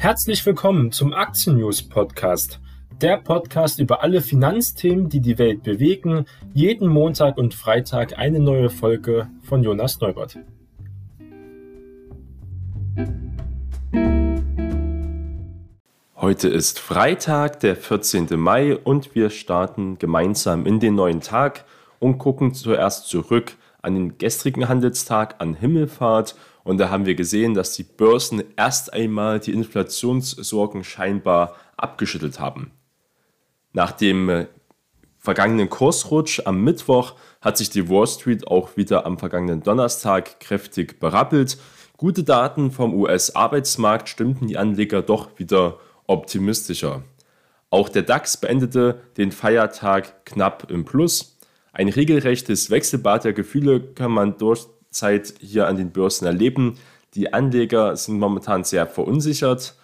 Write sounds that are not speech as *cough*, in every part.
Herzlich willkommen zum Aktien News Podcast. Der Podcast über alle Finanzthemen, die die Welt bewegen. Jeden Montag und Freitag eine neue Folge von Jonas Neubert. Heute ist Freitag, der 14. Mai und wir starten gemeinsam in den neuen Tag und gucken zuerst zurück an den gestrigen Handelstag, an Himmelfahrt. Und da haben wir gesehen, dass die Börsen erst einmal die Inflationssorgen scheinbar abgeschüttelt haben. Nach dem äh, vergangenen Kursrutsch am Mittwoch hat sich die Wall Street auch wieder am vergangenen Donnerstag kräftig berappelt. Gute Daten vom US-Arbeitsmarkt stimmten die Anleger doch wieder optimistischer. Auch der DAX beendete den Feiertag knapp im Plus. Ein regelrechtes Wechselbad der Gefühle kann man durch Zeit hier an den Börsen erleben. Die Anleger sind momentan sehr verunsichert.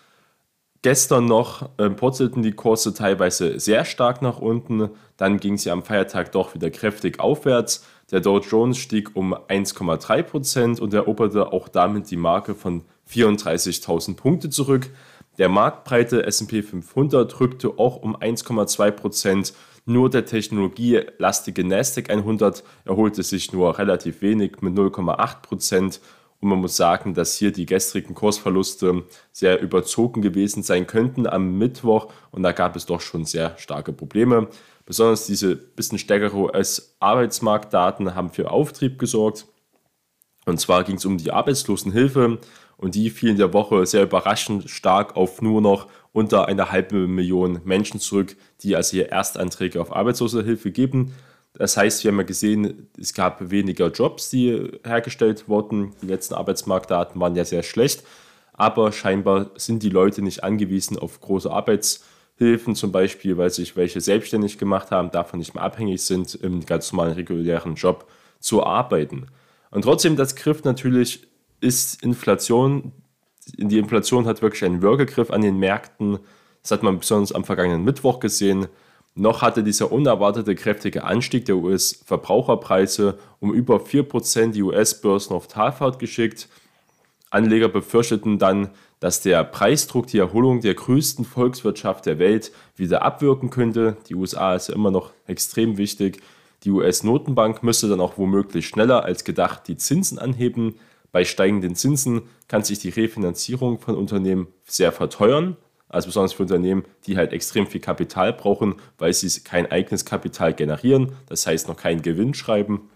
Gestern noch äh, purzelten die Kurse teilweise sehr stark nach unten, dann ging sie am Feiertag doch wieder kräftig aufwärts. Der Dow Jones stieg um 1,3% und eroberte auch damit die Marke von 34.000 Punkte zurück. Der marktbreite S&P 500 rückte auch um 1,2%. Nur der technologielastige Nasdaq 100 erholte sich nur relativ wenig mit 0,8%. Und man muss sagen, dass hier die gestrigen Kursverluste sehr überzogen gewesen sein könnten am Mittwoch. Und da gab es doch schon sehr starke Probleme. Besonders diese bisschen stärkere US-Arbeitsmarktdaten haben für Auftrieb gesorgt. Und zwar ging es um die Arbeitslosenhilfe und die fiel in der Woche sehr überraschend stark auf nur noch unter einer halben Million Menschen zurück, die also hier Erstanträge auf Arbeitslosenhilfe geben. Das heißt, wir haben ja gesehen, es gab weniger Jobs, die hergestellt wurden. Die letzten Arbeitsmarktdaten waren ja sehr schlecht, aber scheinbar sind die Leute nicht angewiesen auf große Arbeitshilfen, zum Beispiel, weil sich welche selbstständig gemacht haben, davon nicht mehr abhängig sind, im ganz normalen regulären Job zu arbeiten. Und trotzdem, das Griff natürlich ist Inflation. Die Inflation hat wirklich einen Würgegriff an den Märkten. Das hat man besonders am vergangenen Mittwoch gesehen. Noch hatte dieser unerwartete kräftige Anstieg der US-Verbraucherpreise um über 4% die US-Börsen auf Talfahrt geschickt. Anleger befürchteten dann, dass der Preisdruck die Erholung der größten Volkswirtschaft der Welt wieder abwirken könnte. Die USA ist ja immer noch extrem wichtig die US-Notenbank müsste dann auch womöglich schneller als gedacht die Zinsen anheben. Bei steigenden Zinsen kann sich die Refinanzierung von Unternehmen sehr verteuern, also besonders für Unternehmen, die halt extrem viel Kapital brauchen, weil sie kein eigenes Kapital generieren, das heißt noch keinen Gewinn schreiben.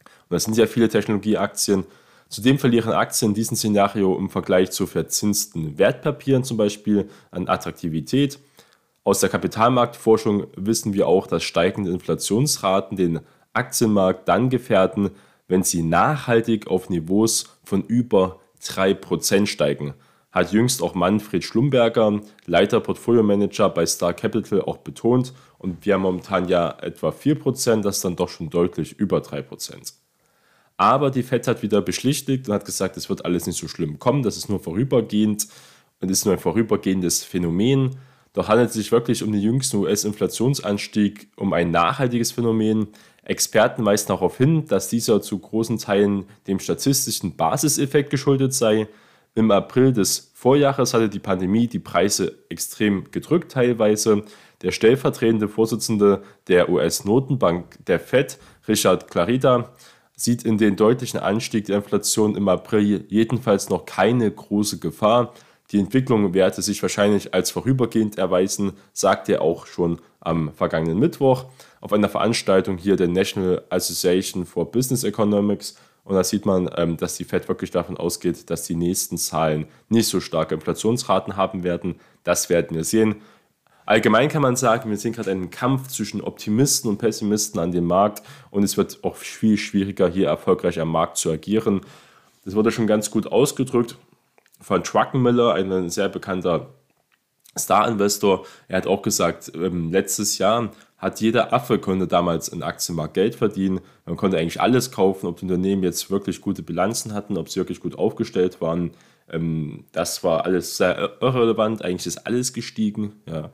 Und das sind ja viele Technologieaktien. Zudem verlieren Aktien in diesem Szenario im Vergleich zu verzinsten Wertpapieren zum Beispiel an Attraktivität. Aus der Kapitalmarktforschung wissen wir auch, dass steigende Inflationsraten den Aktienmarkt dann gefährden, wenn sie nachhaltig auf Niveaus von über 3% steigen. Hat jüngst auch Manfred Schlumberger, Leiter Portfolio-Manager bei Star Capital, auch betont. Und wir haben momentan ja etwa 4%, das ist dann doch schon deutlich über 3%. Aber die FED hat wieder beschlichtigt und hat gesagt, es wird alles nicht so schlimm kommen, das ist nur vorübergehend und ist nur ein vorübergehendes Phänomen. Doch handelt es sich wirklich um den jüngsten US-Inflationsanstieg um ein nachhaltiges Phänomen. Experten weisen darauf hin, dass dieser zu großen Teilen dem statistischen Basiseffekt geschuldet sei. Im April des Vorjahres hatte die Pandemie die Preise extrem gedrückt teilweise. Der stellvertretende Vorsitzende der US-Notenbank, der Fed, Richard Clarida, sieht in den deutlichen Anstieg der Inflation im April jedenfalls noch keine große Gefahr. Die Entwicklung werde sich wahrscheinlich als vorübergehend erweisen, sagte er auch schon am vergangenen Mittwoch auf einer Veranstaltung hier der National Association for Business Economics. Und da sieht man, ähm, dass die Fed wirklich davon ausgeht, dass die nächsten Zahlen nicht so starke Inflationsraten haben werden. Das werden wir sehen. Allgemein kann man sagen, wir sehen gerade einen Kampf zwischen Optimisten und Pessimisten an dem Markt und es wird auch viel schwieriger, hier erfolgreich am Markt zu agieren. Das wurde schon ganz gut ausgedrückt von Truckenmiller, ein sehr bekannter Star-Investor. Er hat auch gesagt, ähm, letztes Jahr hat jeder Affe konnte damals im Aktienmarkt Geld verdienen. Man konnte eigentlich alles kaufen, ob die Unternehmen jetzt wirklich gute Bilanzen hatten, ob sie wirklich gut aufgestellt waren. Ähm, das war alles sehr irrelevant. Eigentlich ist alles gestiegen. Ja.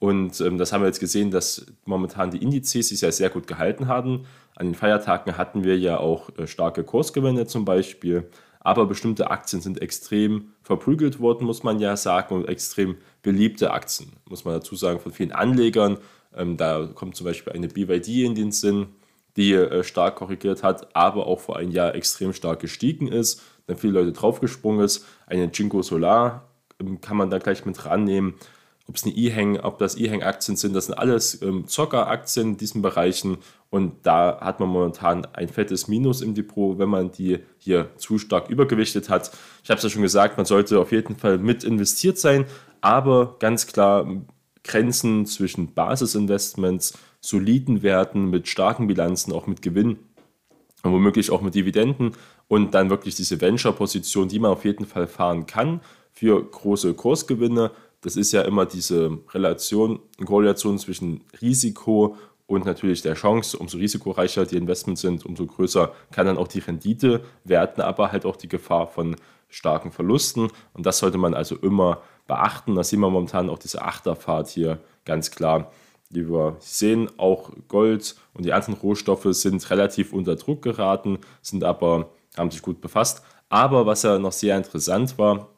Und ähm, das haben wir jetzt gesehen, dass momentan die Indizes sich ja sehr gut gehalten haben. An den Feiertagen hatten wir ja auch äh, starke Kursgewinne zum Beispiel. aber bestimmte Aktien sind extrem verprügelt worden, muss man ja sagen, und extrem beliebte Aktien, muss man dazu sagen, von vielen Anlegern. Ähm, da kommt zum Beispiel eine BYD in den Sinn, die äh, stark korrigiert hat, aber auch vor einem Jahr extrem stark gestiegen ist, dann viele Leute draufgesprungen ist. Eine Jinko Solar ähm, kann man da gleich mit rannehmen. Ob es eine E-Hang, ob das E-Hang-Aktien sind, das sind alles ähm, Zocker-Aktien in diesen Bereichen und da hat man momentan ein fettes Minus im Depot, wenn man die hier zu stark übergewichtet hat. Ich habe es ja schon gesagt, man sollte auf jeden Fall mit investiert sein, aber ganz klar Grenzen zwischen Basisinvestments, soliden Werten mit starken Bilanzen, auch mit Gewinn und womöglich auch mit Dividenden und dann wirklich diese Venture-Position, die man auf jeden Fall fahren kann für große Kursgewinne. Das ist ja immer diese Relation, Korrelation zwischen Risiko und natürlich der Chance. Umso risikoreicher die Investments sind, umso größer kann dann auch die Rendite werden, aber halt auch die Gefahr von starken Verlusten. Und das sollte man also immer beachten. Da sehen wir momentan auch diese Achterfahrt hier ganz klar. Wie wir sehen, auch Gold und die anderen Rohstoffe sind relativ unter Druck geraten, sind aber, haben sich gut befasst. Aber was ja noch sehr interessant war,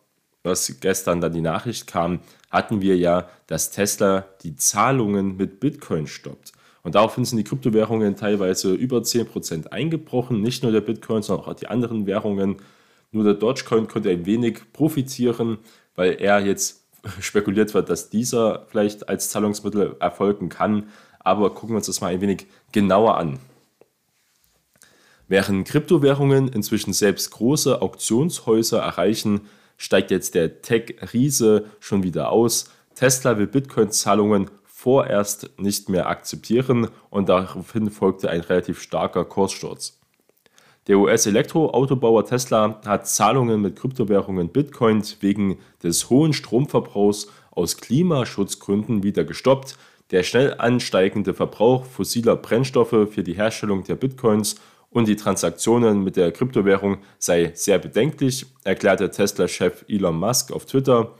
was gestern dann die Nachricht kam, hatten wir ja, dass Tesla die Zahlungen mit Bitcoin stoppt. Und daraufhin sind die Kryptowährungen teilweise über 10% eingebrochen. Nicht nur der Bitcoin, sondern auch die anderen Währungen. Nur der Dogecoin konnte ein wenig profitieren, weil er jetzt *laughs* spekuliert wird, dass dieser vielleicht als Zahlungsmittel erfolgen kann. Aber gucken wir uns das mal ein wenig genauer an. Während Kryptowährungen inzwischen selbst große Auktionshäuser erreichen, steigt jetzt der Tech-Riese schon wieder aus. Tesla will Bitcoin-Zahlungen vorerst nicht mehr akzeptieren und daraufhin folgte ein relativ starker Kurssturz. Der US-Elektroautobauer Tesla hat Zahlungen mit Kryptowährungen Bitcoin wegen des hohen Stromverbrauchs aus Klimaschutzgründen wieder gestoppt. Der schnell ansteigende Verbrauch fossiler Brennstoffe für die Herstellung der Bitcoins und die Transaktionen mit der Kryptowährung sei sehr bedenklich, erklärte Tesla-Chef Elon Musk auf Twitter.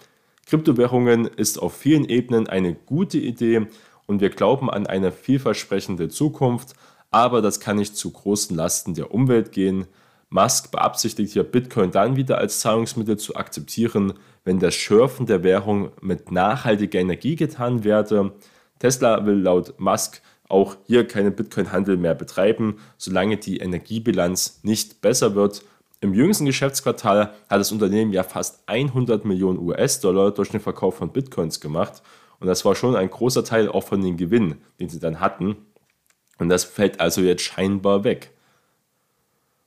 Kryptowährungen ist auf vielen Ebenen eine gute Idee und wir glauben an eine vielversprechende Zukunft, aber das kann nicht zu großen Lasten der Umwelt gehen. Musk beabsichtigt hier Bitcoin dann wieder als Zahlungsmittel zu akzeptieren, wenn das Schürfen der Währung mit nachhaltiger Energie getan werde. Tesla will laut Musk auch hier keinen Bitcoin-Handel mehr betreiben, solange die Energiebilanz nicht besser wird im jüngsten Geschäftsquartal hat das Unternehmen ja fast 100 Millionen US-Dollar durch den Verkauf von Bitcoins gemacht. Und das war schon ein großer Teil auch von den Gewinnen, den sie dann hatten. Und das fällt also jetzt scheinbar weg.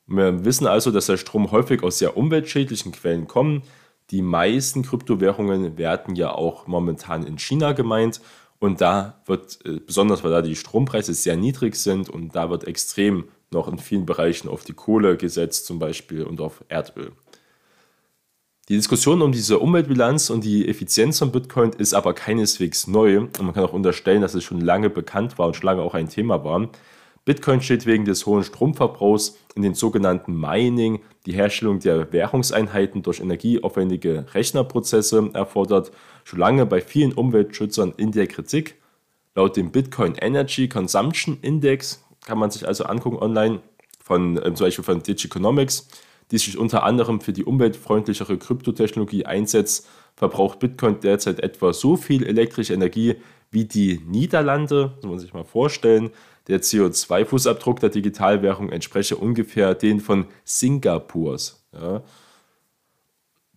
Wir wissen also, dass der Strom häufig aus sehr umweltschädlichen Quellen kommt. Die meisten Kryptowährungen werden ja auch momentan in China gemeint. Und da wird, äh, besonders weil da die Strompreise sehr niedrig sind und da wird extrem noch in vielen Bereichen auf die Kohle gesetzt zum Beispiel und auf Erdöl. Die Diskussion um diese Umweltbilanz und die Effizienz von Bitcoin ist aber keineswegs neu und man kann auch unterstellen, dass es schon lange bekannt war und schon lange auch ein Thema war. Bitcoin steht wegen des hohen Stromverbrauchs in den sogenannten Mining, die Herstellung der Währungseinheiten durch energieaufwendige Rechnerprozesse erfordert, schon lange bei vielen Umweltschützern in der Kritik. Laut dem Bitcoin Energy Consumption Index kann man sich also angucken online, von äh, zum Beispiel von Digiconomics, die sich unter anderem für die umweltfreundlichere Kryptotechnologie einsetzt, verbraucht Bitcoin derzeit etwa so viel elektrische Energie wie die Niederlande, muss man sich mal vorstellen. Der CO2-Fußabdruck der Digitalwährung entspreche ungefähr den von Singapurs. Ja.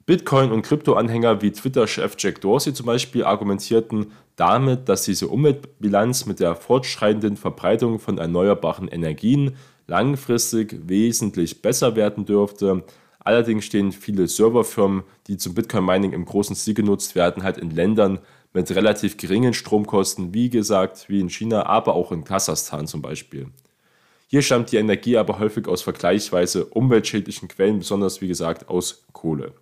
Bitcoin- und Krypto-Anhänger wie Twitter-Chef Jack Dorsey zum Beispiel argumentierten damit, dass diese Umweltbilanz mit der fortschreitenden Verbreitung von erneuerbaren Energien langfristig wesentlich besser werden dürfte. Allerdings stehen viele Serverfirmen, die zum Bitcoin-Mining im großen Stil genutzt werden, halt in Ländern mit relativ geringen Stromkosten, wie gesagt, wie in China, aber auch in Kasachstan zum Beispiel. Hier stammt die Energie aber häufig aus vergleichsweise umweltschädlichen Quellen, besonders wie gesagt aus Kohle.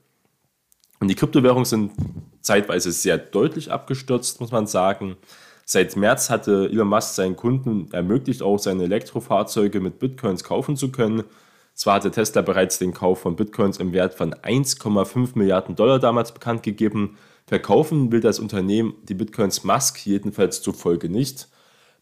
Und die Kryptowährungen sind zeitweise sehr deutlich abgestürzt, muss man sagen. Seit März hatte Elon Musk seinen Kunden ermöglicht, auch seine Elektrofahrzeuge mit Bitcoins kaufen zu können. Zwar hatte Tesla bereits den Kauf von Bitcoins im Wert von 1,5 Milliarden Dollar damals bekannt gegeben. Verkaufen will das Unternehmen die Bitcoins Musk jedenfalls zufolge nicht.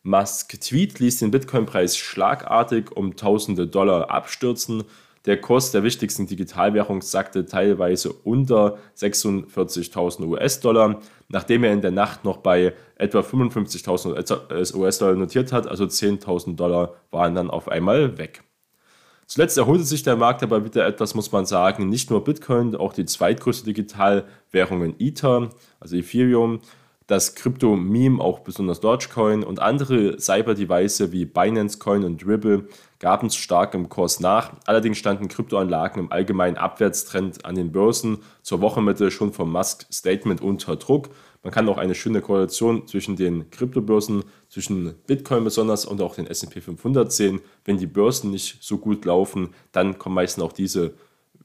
Musk Tweet ließ den Bitcoin-Preis schlagartig um tausende Dollar abstürzen. Der Kurs der wichtigsten Digitalwährung sackte teilweise unter 46.000 US-Dollar, nachdem er in der Nacht noch bei etwa 55.000 US-Dollar notiert hat, also 10.000 Dollar waren dann auf einmal weg. Zuletzt erholte sich der Markt aber wieder etwas, muss man sagen. Nicht nur Bitcoin, auch die zweitgrößte Digitalwährung Ether, also Ethereum, das Krypto-Meme, auch besonders Dogecoin und andere Cyber-Device wie Binance Coin und Ripple gaben stark im Kurs nach. Allerdings standen Kryptoanlagen im allgemeinen Abwärtstrend an den Börsen zur Wochenmitte schon vom Musk-Statement unter Druck. Man kann auch eine schöne Korrelation zwischen den Kryptobörsen, zwischen Bitcoin besonders und auch den S&P 500 sehen. Wenn die Börsen nicht so gut laufen, dann kommen meistens auch diese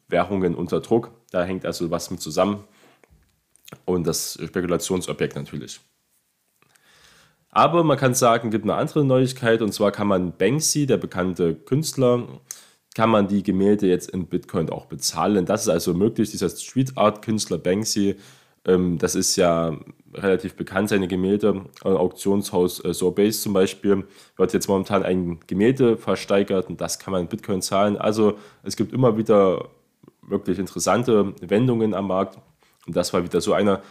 Währungen unter Druck. Da hängt also was mit zusammen und das Spekulationsobjekt natürlich. Aber man kann sagen, es gibt eine andere Neuigkeit und zwar kann man Banksy, der bekannte Künstler, kann man die Gemälde jetzt in Bitcoin auch bezahlen. Das ist also möglich, dieser Street Art Künstler Banksy, ähm, das ist ja relativ bekannt, seine Gemälde. Auktionshaus äh, Sorbase zum Beispiel wird jetzt momentan ein Gemälde versteigert und das kann man in Bitcoin zahlen. Also es gibt immer wieder wirklich interessante Wendungen am Markt und das war wieder so einer.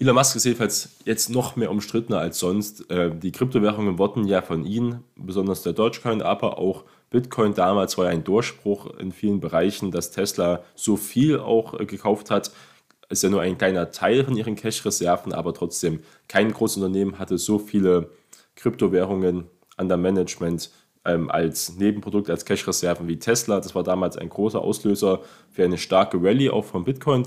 Elon Musk ist jedenfalls jetzt noch mehr umstrittener als sonst. Äh, die Kryptowährungen wurden ja von ihm, besonders der Dogecoin, aber auch Bitcoin damals war ja ein Durchbruch in vielen Bereichen, dass Tesla so viel auch äh, gekauft hat. Ist ja nur ein kleiner Teil von ihren Cash-Reserven, aber trotzdem kein großes Unternehmen hatte so viele Kryptowährungen an der Management ähm, als Nebenprodukt, als Cash-Reserven wie Tesla. Das war damals ein großer Auslöser für eine starke Rallye auch von Bitcoin.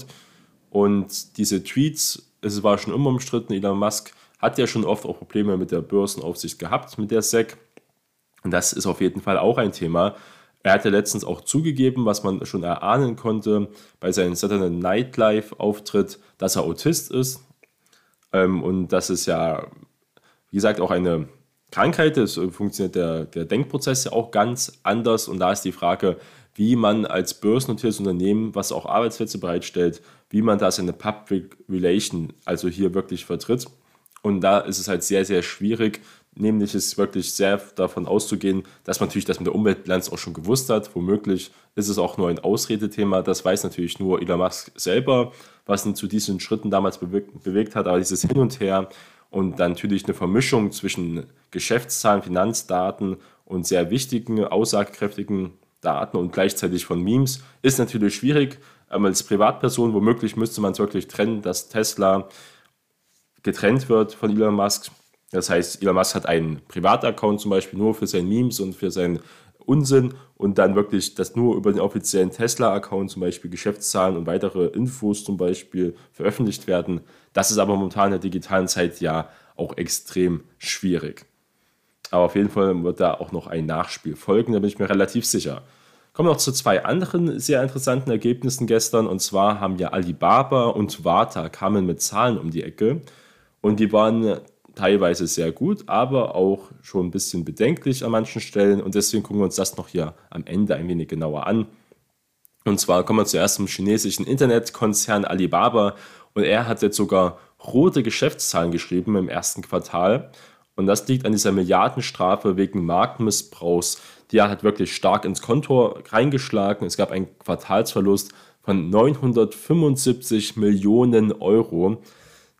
Und diese Tweets, es war schon immer umstritten, Elon Musk hat ja schon oft auch Probleme mit der Börsenaufsicht gehabt, mit der SEC. Und das ist auf jeden Fall auch ein Thema. Er hatte letztens auch zugegeben, was man schon erahnen konnte bei seinem Saturday Night Live Auftritt, dass er Autist ist. Ähm, und das ist ja, wie gesagt, auch eine Krankheit. Es funktioniert der, der Denkprozess ja auch ganz anders. Und da ist die Frage, wie man als börsennotiertes Unternehmen, was auch Arbeitsplätze bereitstellt, wie man da seine Public Relation, also hier wirklich vertritt. Und da ist es halt sehr, sehr schwierig. Nämlich ist wirklich sehr davon auszugehen, dass man natürlich das mit der Umweltbilanz auch schon gewusst hat. Womöglich ist es auch nur ein Ausredethema. Das weiß natürlich nur Elon Musk selber, was ihn zu diesen Schritten damals bewegt, bewegt hat. Aber dieses Hin und Her und dann natürlich eine Vermischung zwischen Geschäftszahlen, Finanzdaten und sehr wichtigen, aussagekräftigen Daten und gleichzeitig von Memes ist natürlich schwierig. Ähm, als Privatperson, womöglich müsste man es wirklich trennen, dass Tesla getrennt wird von Elon Musk. Das heißt, Elon Musk hat einen Privataccount zum Beispiel nur für seine Memes und für seinen Unsinn und dann wirklich, dass nur über den offiziellen Tesla-Account zum Beispiel Geschäftszahlen und weitere Infos zum Beispiel veröffentlicht werden. Das ist aber momentan in der digitalen Zeit ja auch extrem schwierig. Aber auf jeden Fall wird da auch noch ein Nachspiel folgen, da bin ich mir relativ sicher. Kommen wir noch zu zwei anderen sehr interessanten Ergebnissen gestern. Und zwar haben ja Alibaba und Warta kamen mit Zahlen um die Ecke. Und die waren teilweise sehr gut, aber auch schon ein bisschen bedenklich an manchen Stellen. Und deswegen gucken wir uns das noch hier am Ende ein wenig genauer an. Und zwar kommen wir zuerst zum chinesischen Internetkonzern Alibaba. Und er hat jetzt sogar rote Geschäftszahlen geschrieben im ersten Quartal. Und das liegt an dieser Milliardenstrafe wegen Marktmissbrauchs. Die hat wirklich stark ins Konto reingeschlagen. Es gab einen Quartalsverlust von 975 Millionen Euro.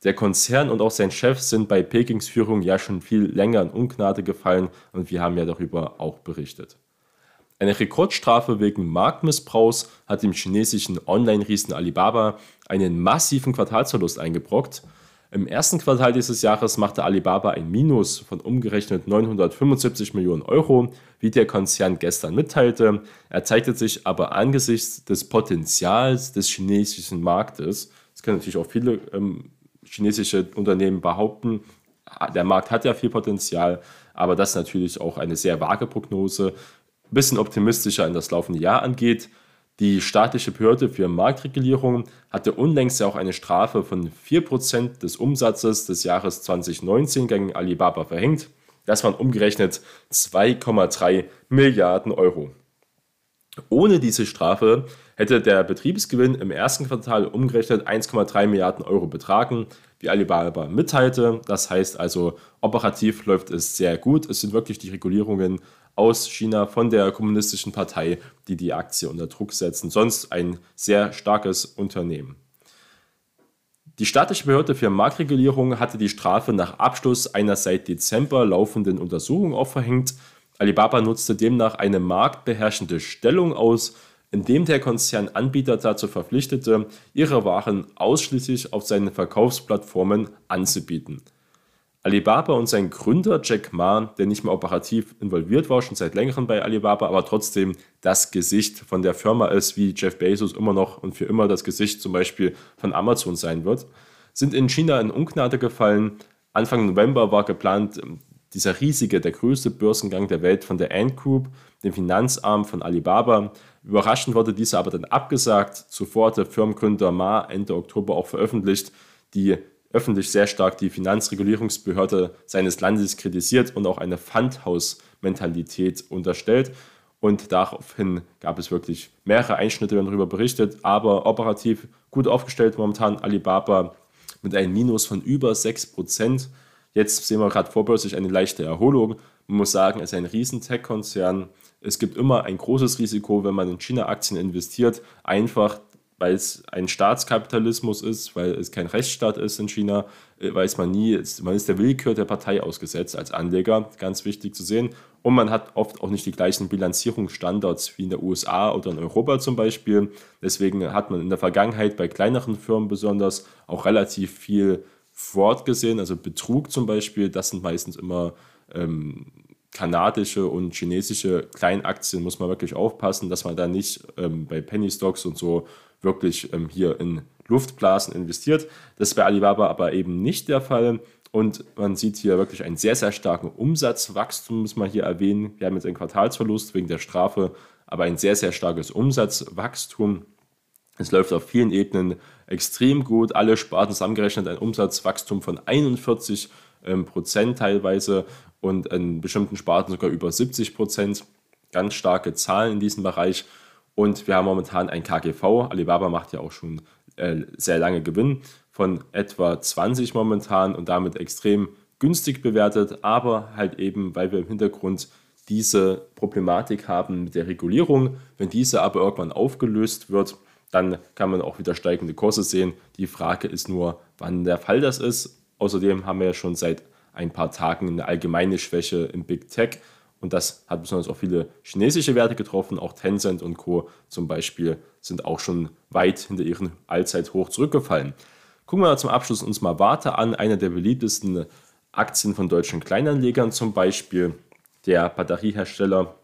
Der Konzern und auch sein Chef sind bei Pekings Führung ja schon viel länger in Ungnade gefallen und wir haben ja darüber auch berichtet. Eine Rekordstrafe wegen Marktmissbrauchs hat dem chinesischen Online-Riesen Alibaba einen massiven Quartalsverlust eingebrockt im ersten Quartal dieses Jahres machte Alibaba ein Minus von umgerechnet 975 Millionen Euro, wie der Konzern gestern mitteilte. Er zeigte sich aber angesichts des Potenzials des chinesischen Marktes, das können natürlich auch viele ähm, chinesische Unternehmen behaupten, der Markt hat ja viel Potenzial, aber das ist natürlich auch eine sehr vage Prognose, ein bisschen optimistischer in das laufende Jahr angeht. Die staatliche Behörde für Marktregulierung hatte unlängst ja auch eine Strafe von 4% des Umsatzes des Jahres 2019 gegen Alibaba verhängt. Das waren umgerechnet 2,3 Milliarden Euro. Ohne diese Strafe hätte der Betriebsgewinn im ersten Quartal umgerechnet 1,3 Milliarden Euro betragen, wie Alibaba mitteilte. Das heißt also, operativ läuft es sehr gut. Es sind wirklich die Regulierungen aus China von der Kommunistischen Partei, die die Aktie unter Druck setzen. Sonst ein sehr starkes Unternehmen. Die staatliche Behörde für Marktregulierung hatte die Strafe nach Abschluss einer seit Dezember laufenden Untersuchung auch verhängt. Alibaba nutzte demnach eine marktbeherrschende Stellung aus, indem der Konzern Anbieter dazu verpflichtete, ihre Waren ausschließlich auf seinen Verkaufsplattformen anzubieten. Alibaba und sein Gründer Jack Ma, der nicht mehr operativ involviert war, schon seit längerem bei Alibaba, aber trotzdem das Gesicht von der Firma ist, wie Jeff Bezos immer noch und für immer das Gesicht zum Beispiel von Amazon sein wird, sind in China in Ungnade gefallen. Anfang November war geplant ähm, dieser riesige, der größte Börsengang der Welt von der Ant Group, dem Finanzarm von Alibaba. Überraschend wurde dieser aber dann abgesagt. Zuvor hat der Firmengründer Ma Ende Oktober auch veröffentlicht, die öffentlich sehr stark die Finanzregulierungsbehörde seines Landes kritisiert und auch eine Pfandhaus-Mentalität unterstellt. Und daraufhin gab es wirklich mehrere Einschnitte, werden darüber berichtet, aber operativ gut aufgestellt momentan Alibaba mit einem Minus von über 6%. Jetzt sehen wir gerade vorbörslich eine leichte Erholung. Man muss sagen, es ist ein riesen Tech-Konzern. Es gibt immer ein großes Risiko, wenn man in China-Aktien investiert, einfach weil es ein Staatskapitalismus ist, weil es kein Rechtsstaat ist in China, äh, weiß man nie, man ist der Willkür der Partei ausgesetzt als Anleger, ganz wichtig zu sehen. Und man hat oft auch nicht die gleichen Bilanzierungsstandards wie in der USA oder in Europa zum Beispiel. Deswegen hat man in der Vergangenheit bei kleineren Firmen besonders auch relativ viel Fraud gesehen, also Betrug zum Beispiel. Das sind meistens immer ähm, kanadische und chinesische Kleinaktien, muss man wirklich aufpassen, dass man da nicht ähm, bei Penny Stocks und so wirklich ähm, hier in Luftblasen investiert. Das ist bei Alibaba aber eben nicht der Fall. Und man sieht hier wirklich einen sehr, sehr starken Umsatzwachstum, muss man hier erwähnen. Wir haben jetzt einen Quartalsverlust wegen der Strafe, aber ein sehr, sehr starkes Umsatzwachstum. Es läuft auf vielen Ebenen extrem gut. Alle Sparten zusammengerechnet ein Umsatzwachstum von 41 ähm, Prozent teilweise und in bestimmten Sparten sogar über 70 Prozent. Ganz starke Zahlen in diesem Bereich. Und wir haben momentan ein KGV. Alibaba macht ja auch schon äh, sehr lange Gewinn von etwa 20 momentan und damit extrem günstig bewertet, aber halt eben, weil wir im Hintergrund diese Problematik haben mit der Regulierung. Wenn diese aber irgendwann aufgelöst wird, dann kann man auch wieder steigende Kurse sehen. Die Frage ist nur, wann der Fall das ist. Außerdem haben wir ja schon seit ein paar Tagen eine allgemeine Schwäche im Big Tech. Und das hat besonders auch viele chinesische Werte getroffen. Auch Tencent und Co. zum Beispiel sind auch schon weit hinter ihren Allzeithoch zurückgefallen. Gucken wir zum Abschluss uns mal Warte an, einer der beliebtesten Aktien von deutschen Kleinanlegern zum Beispiel, der Batteriehersteller.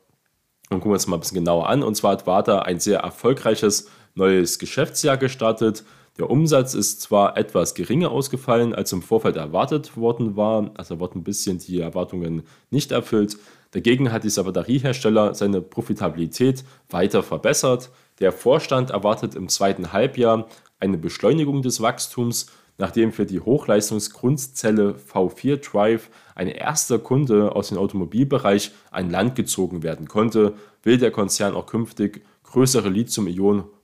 Und gucken wir uns mal ein bisschen genauer an. Und zwar hat Warta ein sehr erfolgreiches neues Geschäftsjahr gestartet. Der Umsatz ist zwar etwas geringer ausgefallen, als im Vorfeld erwartet worden war, also wurden ein bisschen die Erwartungen nicht erfüllt. Dagegen hat dieser Batteriehersteller seine Profitabilität weiter verbessert. Der Vorstand erwartet im zweiten Halbjahr eine Beschleunigung des Wachstums, nachdem für die Hochleistungsgrundzelle V4 Drive ein erster Kunde aus dem Automobilbereich an Land gezogen werden konnte, will der Konzern auch künftig größere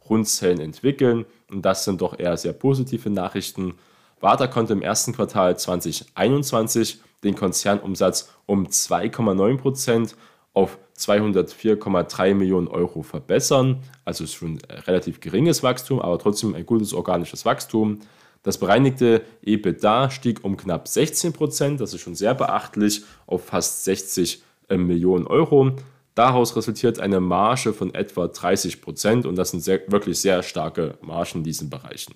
Lithium-Ionen-Grundzellen entwickeln. Und das sind doch eher sehr positive Nachrichten. Warta konnte im ersten Quartal 2021 den Konzernumsatz um 2,9% auf 204,3 Millionen Euro verbessern. Also schon relativ geringes Wachstum, aber trotzdem ein gutes organisches Wachstum. Das bereinigte EBITDA stieg um knapp 16% das ist schon sehr beachtlich, auf fast 60 äh, Millionen Euro. Daraus resultiert eine Marge von etwa 30% und das sind sehr, wirklich sehr starke Margen in diesen Bereichen.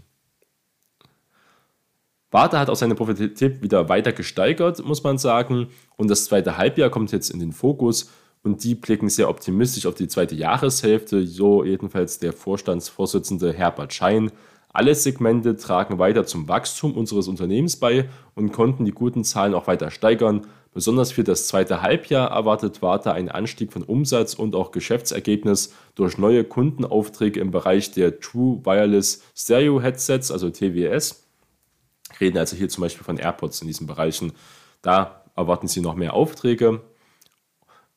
Warta hat auch seine Profitabilität wieder weiter gesteigert, muss man sagen. Und das zweite Halbjahr kommt jetzt in den Fokus. Und die blicken sehr optimistisch auf die zweite Jahreshälfte, so jedenfalls der Vorstandsvorsitzende Herbert Schein. Alle Segmente tragen weiter zum Wachstum unseres Unternehmens bei und konnten die guten Zahlen auch weiter steigern. Besonders für das zweite Halbjahr erwartet Warta einen Anstieg von Umsatz und auch Geschäftsergebnis durch neue Kundenaufträge im Bereich der True Wireless Stereo Headsets, also TWS reden also hier zum Beispiel von AirPods in diesen Bereichen. Da erwarten Sie noch mehr Aufträge.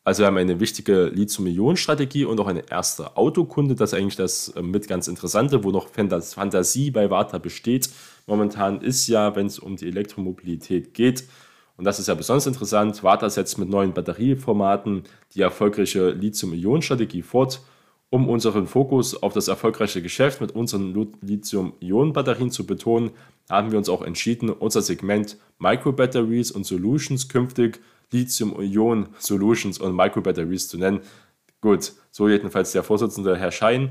Also wir haben eine wichtige Lead-zu-Millionen-Strategie und auch eine erste Autokunde. Das ist eigentlich das äh, mit ganz Interessante, wo noch Fantasie bei Warta besteht. Momentan ist ja, wenn es um die Elektromobilität geht Und das ist ja besonders interessant. Warta setzt mit neuen Batterieformaten die erfolgreiche Lithium-Ionen-Strategie fort. Um unseren Fokus auf das erfolgreiche Geschäft mit unseren Lithium-Ionen-Batterien zu betonen, haben wir uns auch entschieden, unser Segment Microbatteries und Solutions künftig Lithium-Ionen-Solutions und Microbatteries zu nennen. Gut, so jedenfalls der Vorsitzende Herr Schein.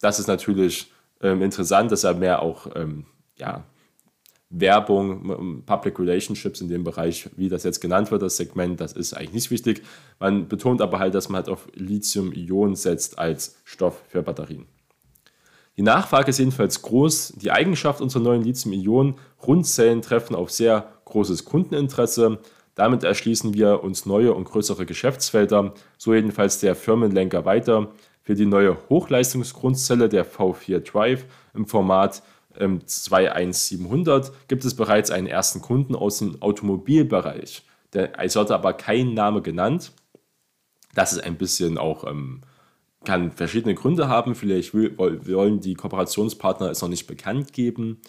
Das ist natürlich ähm, interessant, dass er mehr auch ähm, ja, Werbung, Public Relationships in dem Bereich, wie das jetzt genannt wird, das Segment, das ist eigentlich nicht wichtig. Man betont aber halt, dass man halt auf Lithium-Ionen setzt als Stoff für Batterien. Die Nachfrage ist jedenfalls groß. Die Eigenschaft unserer neuen Lithium-Ionen-Rundzellen treffen auf sehr großes Kundeninteresse. Damit erschließen wir uns neue und größere Geschäftsfelder, so jedenfalls der Firmenlenker weiter. Für die neue Hochleistungsgrundzelle der V4 Drive im Format 21700 ähm, gibt es bereits einen ersten Kunden aus dem Automobilbereich. es wird aber kein Name genannt. Das ist ein bisschen auch, ähm, kann verschiedene Gründe haben. Vielleicht will, wollen die Kooperationspartner es noch nicht bekannt geben.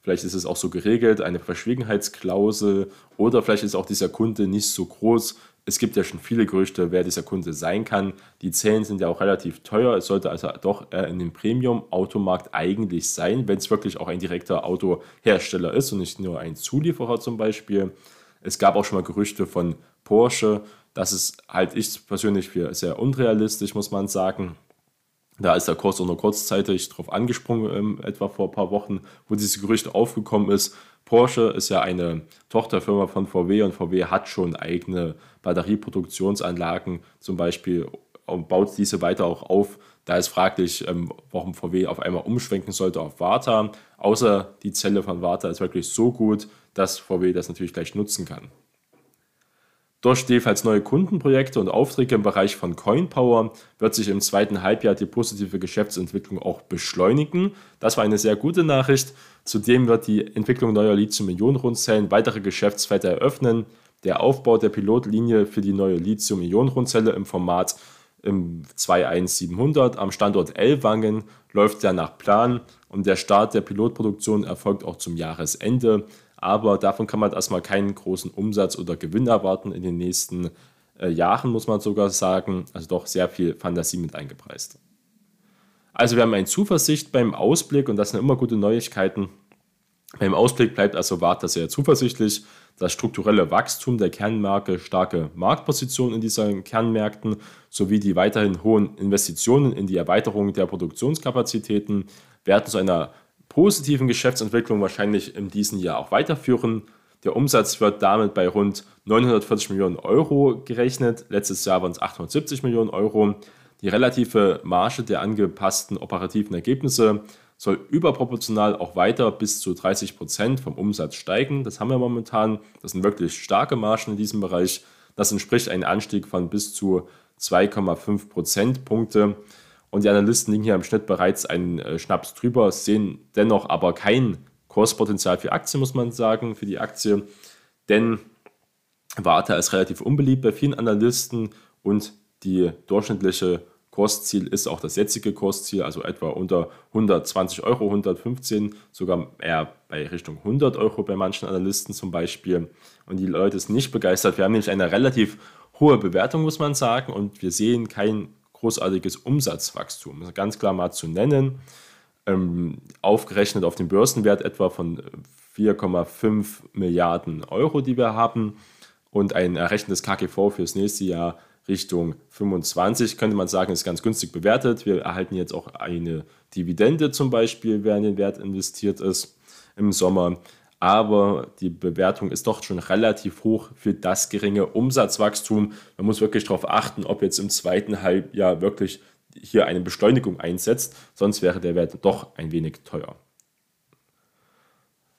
Vielleicht ist es auch so geregelt, eine Verschwiegenheitsklausel. Oder vielleicht ist auch dieser Kunde nicht so groß, es gibt ja schon viele Gerüchte, wer dieser Kunde sein kann. Die Zellen sind ja auch relativ teuer. Es sollte also doch in dem Premium-Automarkt eigentlich sein, wenn es wirklich auch ein direkter Autohersteller ist und nicht nur ein Zulieferer zum Beispiel. Es gab auch schon mal Gerüchte von Porsche. Das ist halt ich persönlich für sehr unrealistisch, muss man sagen. Da ist der Kurs auch nur kurzzeitig drauf angesprungen, ähm, etwa vor ein paar Wochen, wo dieses Gerücht aufgekommen ist. Porsche ist ja eine Tochterfirma von VW und VW hat schon eigene Batterieproduktionsanlagen zum Beispiel und baut diese weiter auch auf. Da ist fraglich, ähm, warum VW auf einmal umschwenken sollte auf Varta. Außer die Zelle von Varta ist wirklich so gut, dass VW das natürlich gleich nutzen kann. Durch als neue Kundenprojekte und Aufträge im Bereich von CoinPower wird sich im zweiten Halbjahr die positive Geschäftsentwicklung auch beschleunigen. Das war eine sehr gute Nachricht. Zudem wird die Entwicklung neuer Lithium-Ionen-Rundzellen weitere Geschäftsfelder eröffnen. Der Aufbau der Pilotlinie für die neue Lithium-Ionen-Rundzelle im Format im 21700 am Standort Ellwangen läuft ja nach Plan und der Start der Pilotproduktion erfolgt auch zum Jahresende aber davon kann man erstmal keinen großen Umsatz oder Gewinn erwarten in den nächsten äh, Jahren, muss man sogar sagen. Also doch sehr viel Fantasie mit eingepreist. Also wir haben eine Zuversicht beim Ausblick und das sind immer gute Neuigkeiten. Beim Ausblick bleibt also Warta sehr zuversichtlich. Das strukturelle Wachstum der Kernmarke, starke Marktposition in diesen Kernmärkten sowie die weiterhin hohen Investitionen in die Erweiterung der Produktionskapazitäten werden zu einer positiven Geschäftsentwicklung wahrscheinlich in diesem Jahr auch weiterführen. Der Umsatz wird damit bei rund 940 Millionen Euro gerechnet. Letztes Jahr waren es 870 Millionen Euro. Die relative Marge der angepassten operativen Ergebnisse soll überproportional auch weiter bis zu 30 Prozent vom Umsatz steigen. Das haben wir momentan. Das sind wirklich starke Margen in diesem Bereich. Das entspricht einem Anstieg von bis zu 2,5 Prozentpunkte. Und die Analysten liegen hier im Schnitt bereits einen äh, Schnaps drüber, sehen dennoch aber kein Kurspotenzial für Aktien, muss man sagen, für die Aktie. Denn Warta ist relativ unbeliebt bei vielen Analysten und die durchschnittliche Kursziel ist auch das jetzige Kursziel, also etwa unter 120 Euro, 115, sogar eher bei Richtung 100 Euro bei manchen Analysten zum Beispiel. Und die Leute sind nicht begeistert. Wir haben nämlich eine relativ hohe Bewertung, muss man sagen, und wir sehen kein großartiges Umsatzwachstum. Das ist ganz klar mal zu nennen. Ähm, aufgerechnet auf den Börsenwert etwa von 4,5 Milliarden Euro, die wir haben. Und ein errechnendes KGV für das nächste Jahr Richtung 25, könnte man sagen, ist ganz günstig bewertet. Wir erhalten jetzt auch eine Dividende zum Beispiel, wer in den Wert investiert ist im Sommer aber die Bewertung ist doch schon relativ hoch für das geringe Umsatzwachstum. Man muss wirklich darauf achten, ob jetzt im zweiten Halbjahr wirklich hier eine Beschleunigung einsetzt, sonst wäre der Wert doch ein wenig teuer.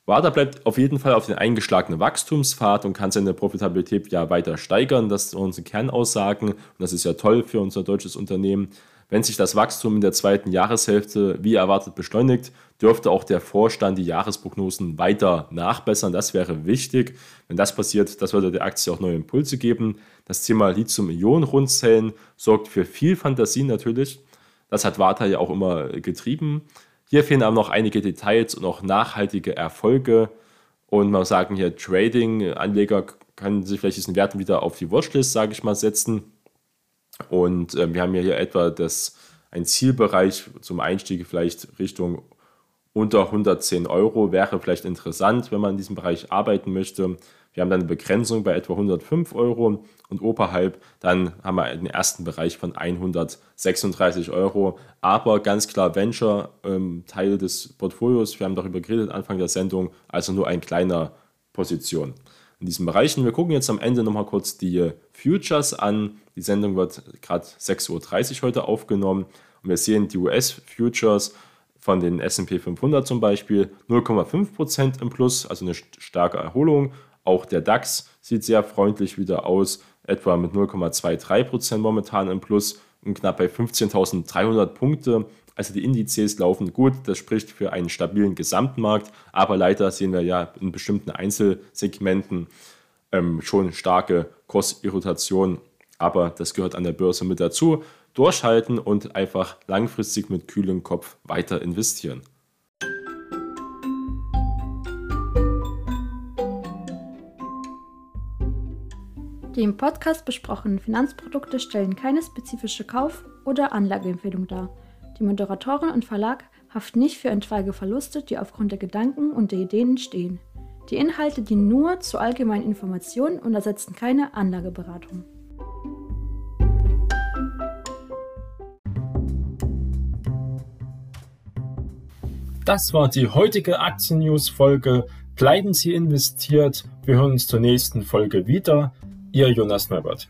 WADA bleibt auf jeden Fall auf den eingeschlagenen Wachstumspfad und kann seine Profitabilität ja weiter steigern. Das sind unsere Kernaussagen und das ist ja toll für unser deutsches Unternehmen. Wenn sich das Wachstum in der zweiten Jahreshälfte wie erwartet beschleunigt, dürfte auch der Vorstand die Jahresprognosen weiter nachbessern. Das wäre wichtig. Wenn das passiert, das würde der Aktie auch neue Impulse geben. Das Thema Lithium-Ionen-Rundzellen sorgt für viel Fantasie natürlich. Das hat Warta ja auch immer getrieben. Hier fehlen aber noch einige Details und auch nachhaltige Erfolge. Und man sagen hier, Trading-Anleger kann sich vielleicht diesen Werten wieder auf die Watchlist, sage ich mal, setzen. Und äh, wir haben ja hier etwa das, ein Zielbereich zum Einstieg vielleicht Richtung unter 110 Euro wäre vielleicht interessant, wenn man in diesem Bereich arbeiten möchte. Wir haben dann eine Begrenzung bei etwa 105 Euro und oberhalb dann haben wir einen ersten Bereich von 136 Euro. Aber ganz klar Venture ähm, des Portfolios. Wir haben darüber geredet Anfang der Sendung, also nur ein kleiner Position in diesen Bereichen. Wir gucken jetzt am Ende nochmal kurz die Futures an. Die Sendung wird gerade 6.30 Uhr heute aufgenommen und wir sehen die US-Futures von den S&P 500 zum Beispiel 0,5% im Plus, also eine starke Erholung. Auch der DAX sieht sehr freundlich wieder aus, etwa mit 0,23% momentan im Plus und knapp bei 15.300 Punkte. Also die Indizes laufen gut, das spricht für einen stabilen Gesamtmarkt, aber leider sehen wir ja in bestimmten Einzelsegmenten ähm, schon starke Kursirritation, aber das gehört an der Börse mit dazu durchhalten und einfach langfristig mit kühlem Kopf weiter investieren. Die im Podcast besprochenen Finanzprodukte stellen keine spezifische Kauf- oder Anlageempfehlung dar. Die Moderatorin und Verlag haften nicht für etwaige Verluste, die aufgrund der Gedanken und der Ideen entstehen. Die Inhalte dienen nur zur allgemeinen Information und ersetzen keine Anlageberatung. Das war die heutige Aktien-News-Folge. Bleiben Sie investiert. Wir hören uns zur nächsten Folge wieder. Ihr Jonas Neubert.